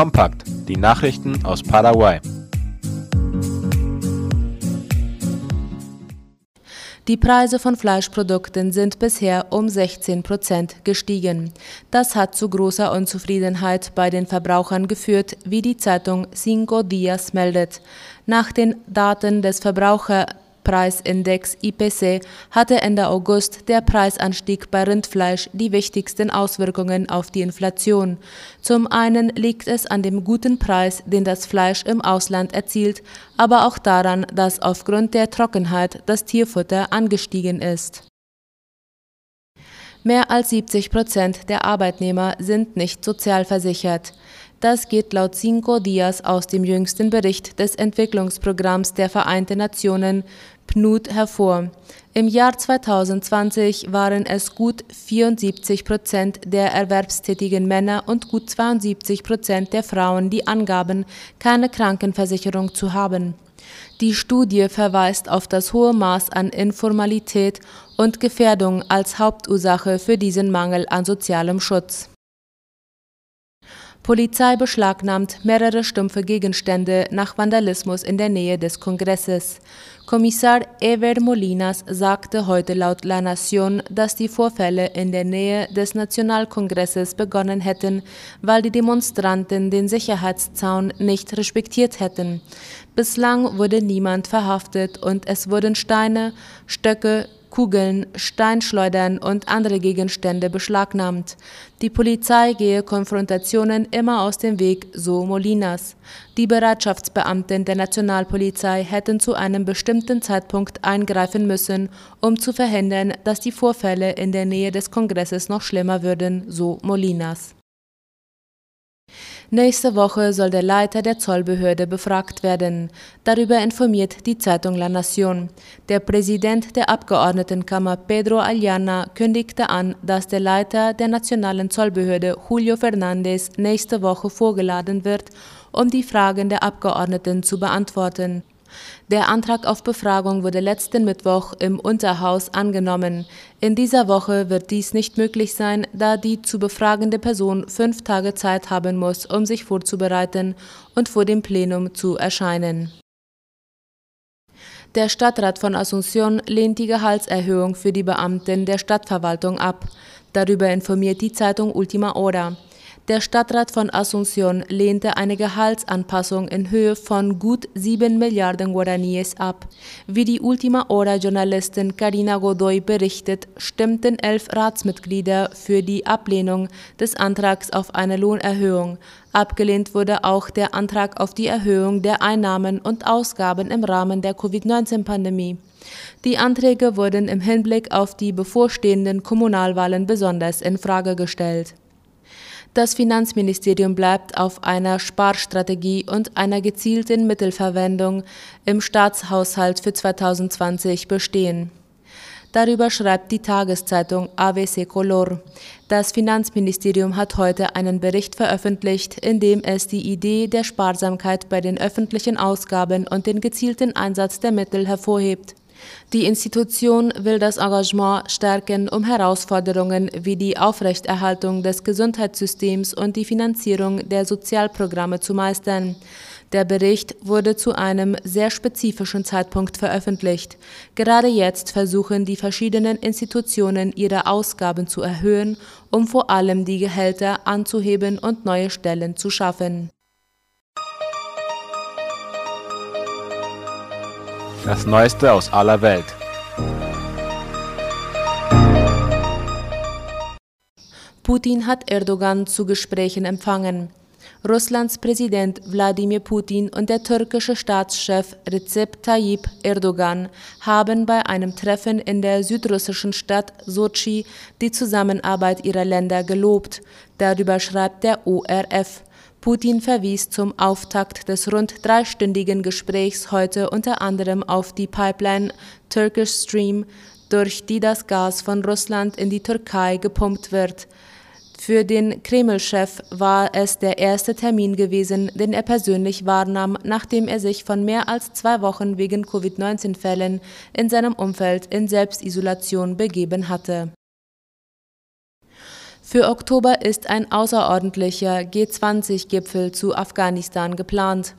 Kompakt, die Nachrichten aus Paraguay. Die Preise von Fleischprodukten sind bisher um 16 Prozent gestiegen. Das hat zu großer Unzufriedenheit bei den Verbrauchern geführt, wie die Zeitung Cinco Dias meldet. Nach den Daten des Verbraucher Preisindex IPC hatte Ende August der Preisanstieg bei Rindfleisch die wichtigsten Auswirkungen auf die Inflation. Zum einen liegt es an dem guten Preis, den das Fleisch im Ausland erzielt, aber auch daran, dass aufgrund der Trockenheit das Tierfutter angestiegen ist. Mehr als 70 Prozent der Arbeitnehmer sind nicht sozialversichert. Das geht laut Cinco Dias aus dem jüngsten Bericht des Entwicklungsprogramms der Vereinten Nationen PNUD hervor. Im Jahr 2020 waren es gut 74 Prozent der erwerbstätigen Männer und gut 72 Prozent der Frauen, die angaben, keine Krankenversicherung zu haben. Die Studie verweist auf das hohe Maß an Informalität und Gefährdung als Hauptursache für diesen Mangel an sozialem Schutz. Polizei beschlagnahmt mehrere stumpfe Gegenstände nach Vandalismus in der Nähe des Kongresses. Kommissar Ever Molinas sagte heute laut La Nación, dass die Vorfälle in der Nähe des Nationalkongresses begonnen hätten, weil die Demonstranten den Sicherheitszaun nicht respektiert hätten. Bislang wurde niemand verhaftet und es wurden Steine, Stöcke, Kugeln, Steinschleudern und andere Gegenstände beschlagnahmt. Die Polizei gehe Konfrontationen immer aus dem Weg, so Molinas. Die Bereitschaftsbeamten der Nationalpolizei hätten zu einem bestimmten Zeitpunkt eingreifen müssen, um zu verhindern, dass die Vorfälle in der Nähe des Kongresses noch schlimmer würden, so Molinas. Nächste Woche soll der Leiter der Zollbehörde befragt werden. Darüber informiert die Zeitung La Nación. Der Präsident der Abgeordnetenkammer Pedro Aliana kündigte an, dass der Leiter der nationalen Zollbehörde Julio Fernández nächste Woche vorgeladen wird, um die Fragen der Abgeordneten zu beantworten. Der Antrag auf Befragung wurde letzten Mittwoch im Unterhaus angenommen. In dieser Woche wird dies nicht möglich sein, da die zu befragende Person fünf Tage Zeit haben muss, um sich vorzubereiten und vor dem Plenum zu erscheinen. Der Stadtrat von Asunción lehnt die Gehaltserhöhung für die Beamten der Stadtverwaltung ab. Darüber informiert die Zeitung Ultima Hora. Der Stadtrat von Asunción lehnte eine Gehaltsanpassung in Höhe von gut 7 Milliarden Guaraníes ab. Wie die Ultima Hora-Journalistin Karina Godoy berichtet, stimmten elf Ratsmitglieder für die Ablehnung des Antrags auf eine Lohnerhöhung. Abgelehnt wurde auch der Antrag auf die Erhöhung der Einnahmen und Ausgaben im Rahmen der Covid-19-Pandemie. Die Anträge wurden im Hinblick auf die bevorstehenden Kommunalwahlen besonders in Frage gestellt. Das Finanzministerium bleibt auf einer Sparstrategie und einer gezielten Mittelverwendung im Staatshaushalt für 2020 bestehen. Darüber schreibt die Tageszeitung AVC Color. Das Finanzministerium hat heute einen Bericht veröffentlicht, in dem es die Idee der Sparsamkeit bei den öffentlichen Ausgaben und den gezielten Einsatz der Mittel hervorhebt. Die Institution will das Engagement stärken, um Herausforderungen wie die Aufrechterhaltung des Gesundheitssystems und die Finanzierung der Sozialprogramme zu meistern. Der Bericht wurde zu einem sehr spezifischen Zeitpunkt veröffentlicht. Gerade jetzt versuchen die verschiedenen Institutionen ihre Ausgaben zu erhöhen, um vor allem die Gehälter anzuheben und neue Stellen zu schaffen. Das Neueste aus aller Welt. Putin hat Erdogan zu Gesprächen empfangen. Russlands Präsident Wladimir Putin und der türkische Staatschef Recep Tayyip Erdogan haben bei einem Treffen in der südrussischen Stadt Sochi die Zusammenarbeit ihrer Länder gelobt. Darüber schreibt der ORF. Putin verwies zum Auftakt des rund dreistündigen Gesprächs heute unter anderem auf die Pipeline Turkish Stream, durch die das Gas von Russland in die Türkei gepumpt wird. Für den Kreml-Chef war es der erste Termin gewesen, den er persönlich wahrnahm, nachdem er sich von mehr als zwei Wochen wegen Covid-19-Fällen in seinem Umfeld in Selbstisolation begeben hatte. Für Oktober ist ein außerordentlicher G20-Gipfel zu Afghanistan geplant.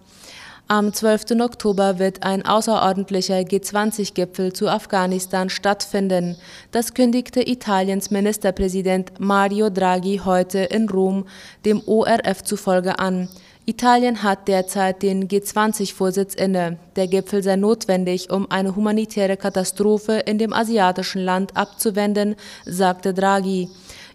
Am 12. Oktober wird ein außerordentlicher G20-Gipfel zu Afghanistan stattfinden. Das kündigte Italiens Ministerpräsident Mario Draghi heute in Rom dem ORF zufolge an. Italien hat derzeit den G20-Vorsitz inne. Der Gipfel sei notwendig, um eine humanitäre Katastrophe in dem asiatischen Land abzuwenden, sagte Draghi.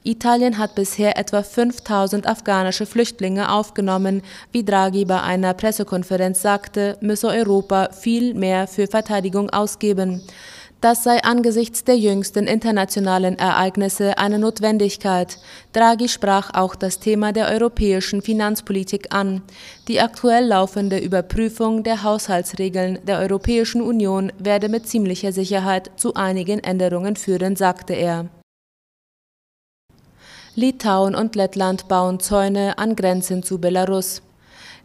Italien hat bisher etwa 5000 afghanische Flüchtlinge aufgenommen. Wie Draghi bei einer Pressekonferenz sagte, müsse Europa viel mehr für Verteidigung ausgeben. Das sei angesichts der jüngsten internationalen Ereignisse eine Notwendigkeit. Draghi sprach auch das Thema der europäischen Finanzpolitik an. Die aktuell laufende Überprüfung der Haushaltsregeln der Europäischen Union werde mit ziemlicher Sicherheit zu einigen Änderungen führen, sagte er. Litauen und Lettland bauen Zäune an Grenzen zu Belarus.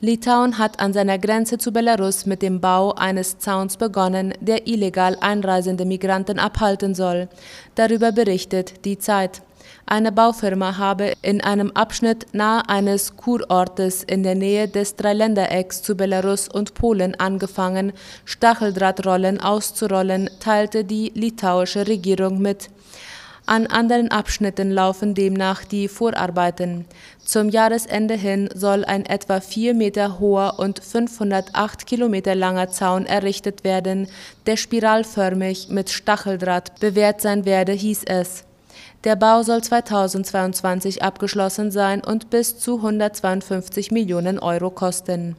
Litauen hat an seiner Grenze zu Belarus mit dem Bau eines Zauns begonnen, der illegal einreisende Migranten abhalten soll. Darüber berichtet die Zeit. Eine Baufirma habe in einem Abschnitt nahe eines Kurortes in der Nähe des Dreiländerecks zu Belarus und Polen angefangen, Stacheldrahtrollen auszurollen, teilte die litauische Regierung mit. An anderen Abschnitten laufen demnach die Vorarbeiten. Zum Jahresende hin soll ein etwa vier Meter hoher und 508 Kilometer langer Zaun errichtet werden, der spiralförmig mit Stacheldraht bewehrt sein werde, hieß es. Der Bau soll 2022 abgeschlossen sein und bis zu 152 Millionen Euro kosten.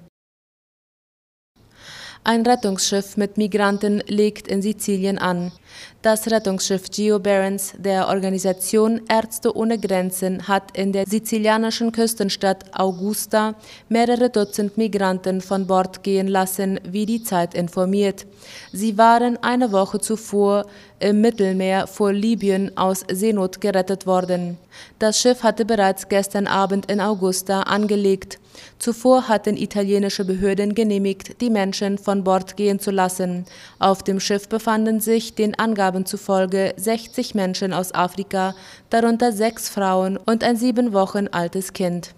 Ein Rettungsschiff mit Migranten legt in Sizilien an. Das Rettungsschiff Geo Barents der Organisation Ärzte ohne Grenzen hat in der sizilianischen Küstenstadt Augusta mehrere Dutzend Migranten von Bord gehen lassen, wie die Zeit informiert. Sie waren eine Woche zuvor im Mittelmeer vor Libyen aus Seenot gerettet worden. Das Schiff hatte bereits gestern Abend in Augusta angelegt. Zuvor hatten italienische Behörden genehmigt, die Menschen von Bord gehen zu lassen. Auf dem Schiff befanden sich den Angaben zufolge 60 Menschen aus Afrika, darunter sechs Frauen und ein sieben Wochen altes Kind.